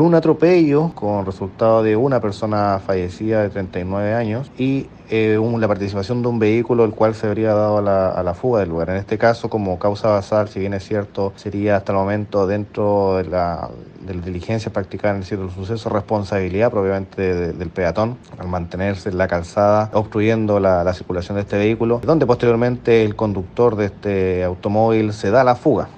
un atropello con resultado de una persona fallecida de 39 años y eh, la participación de un vehículo el cual se habría dado a la, a la, fuga del lugar. En este caso, como causa basal, si bien es cierto, sería hasta el momento dentro de la, de la diligencia practicada en el sitio del suceso, responsabilidad propiamente de, del peatón al mantenerse en la calzada, obstruyendo la, la circulación de este vehículo, donde posteriormente el conductor de este automóvil se da la fuga.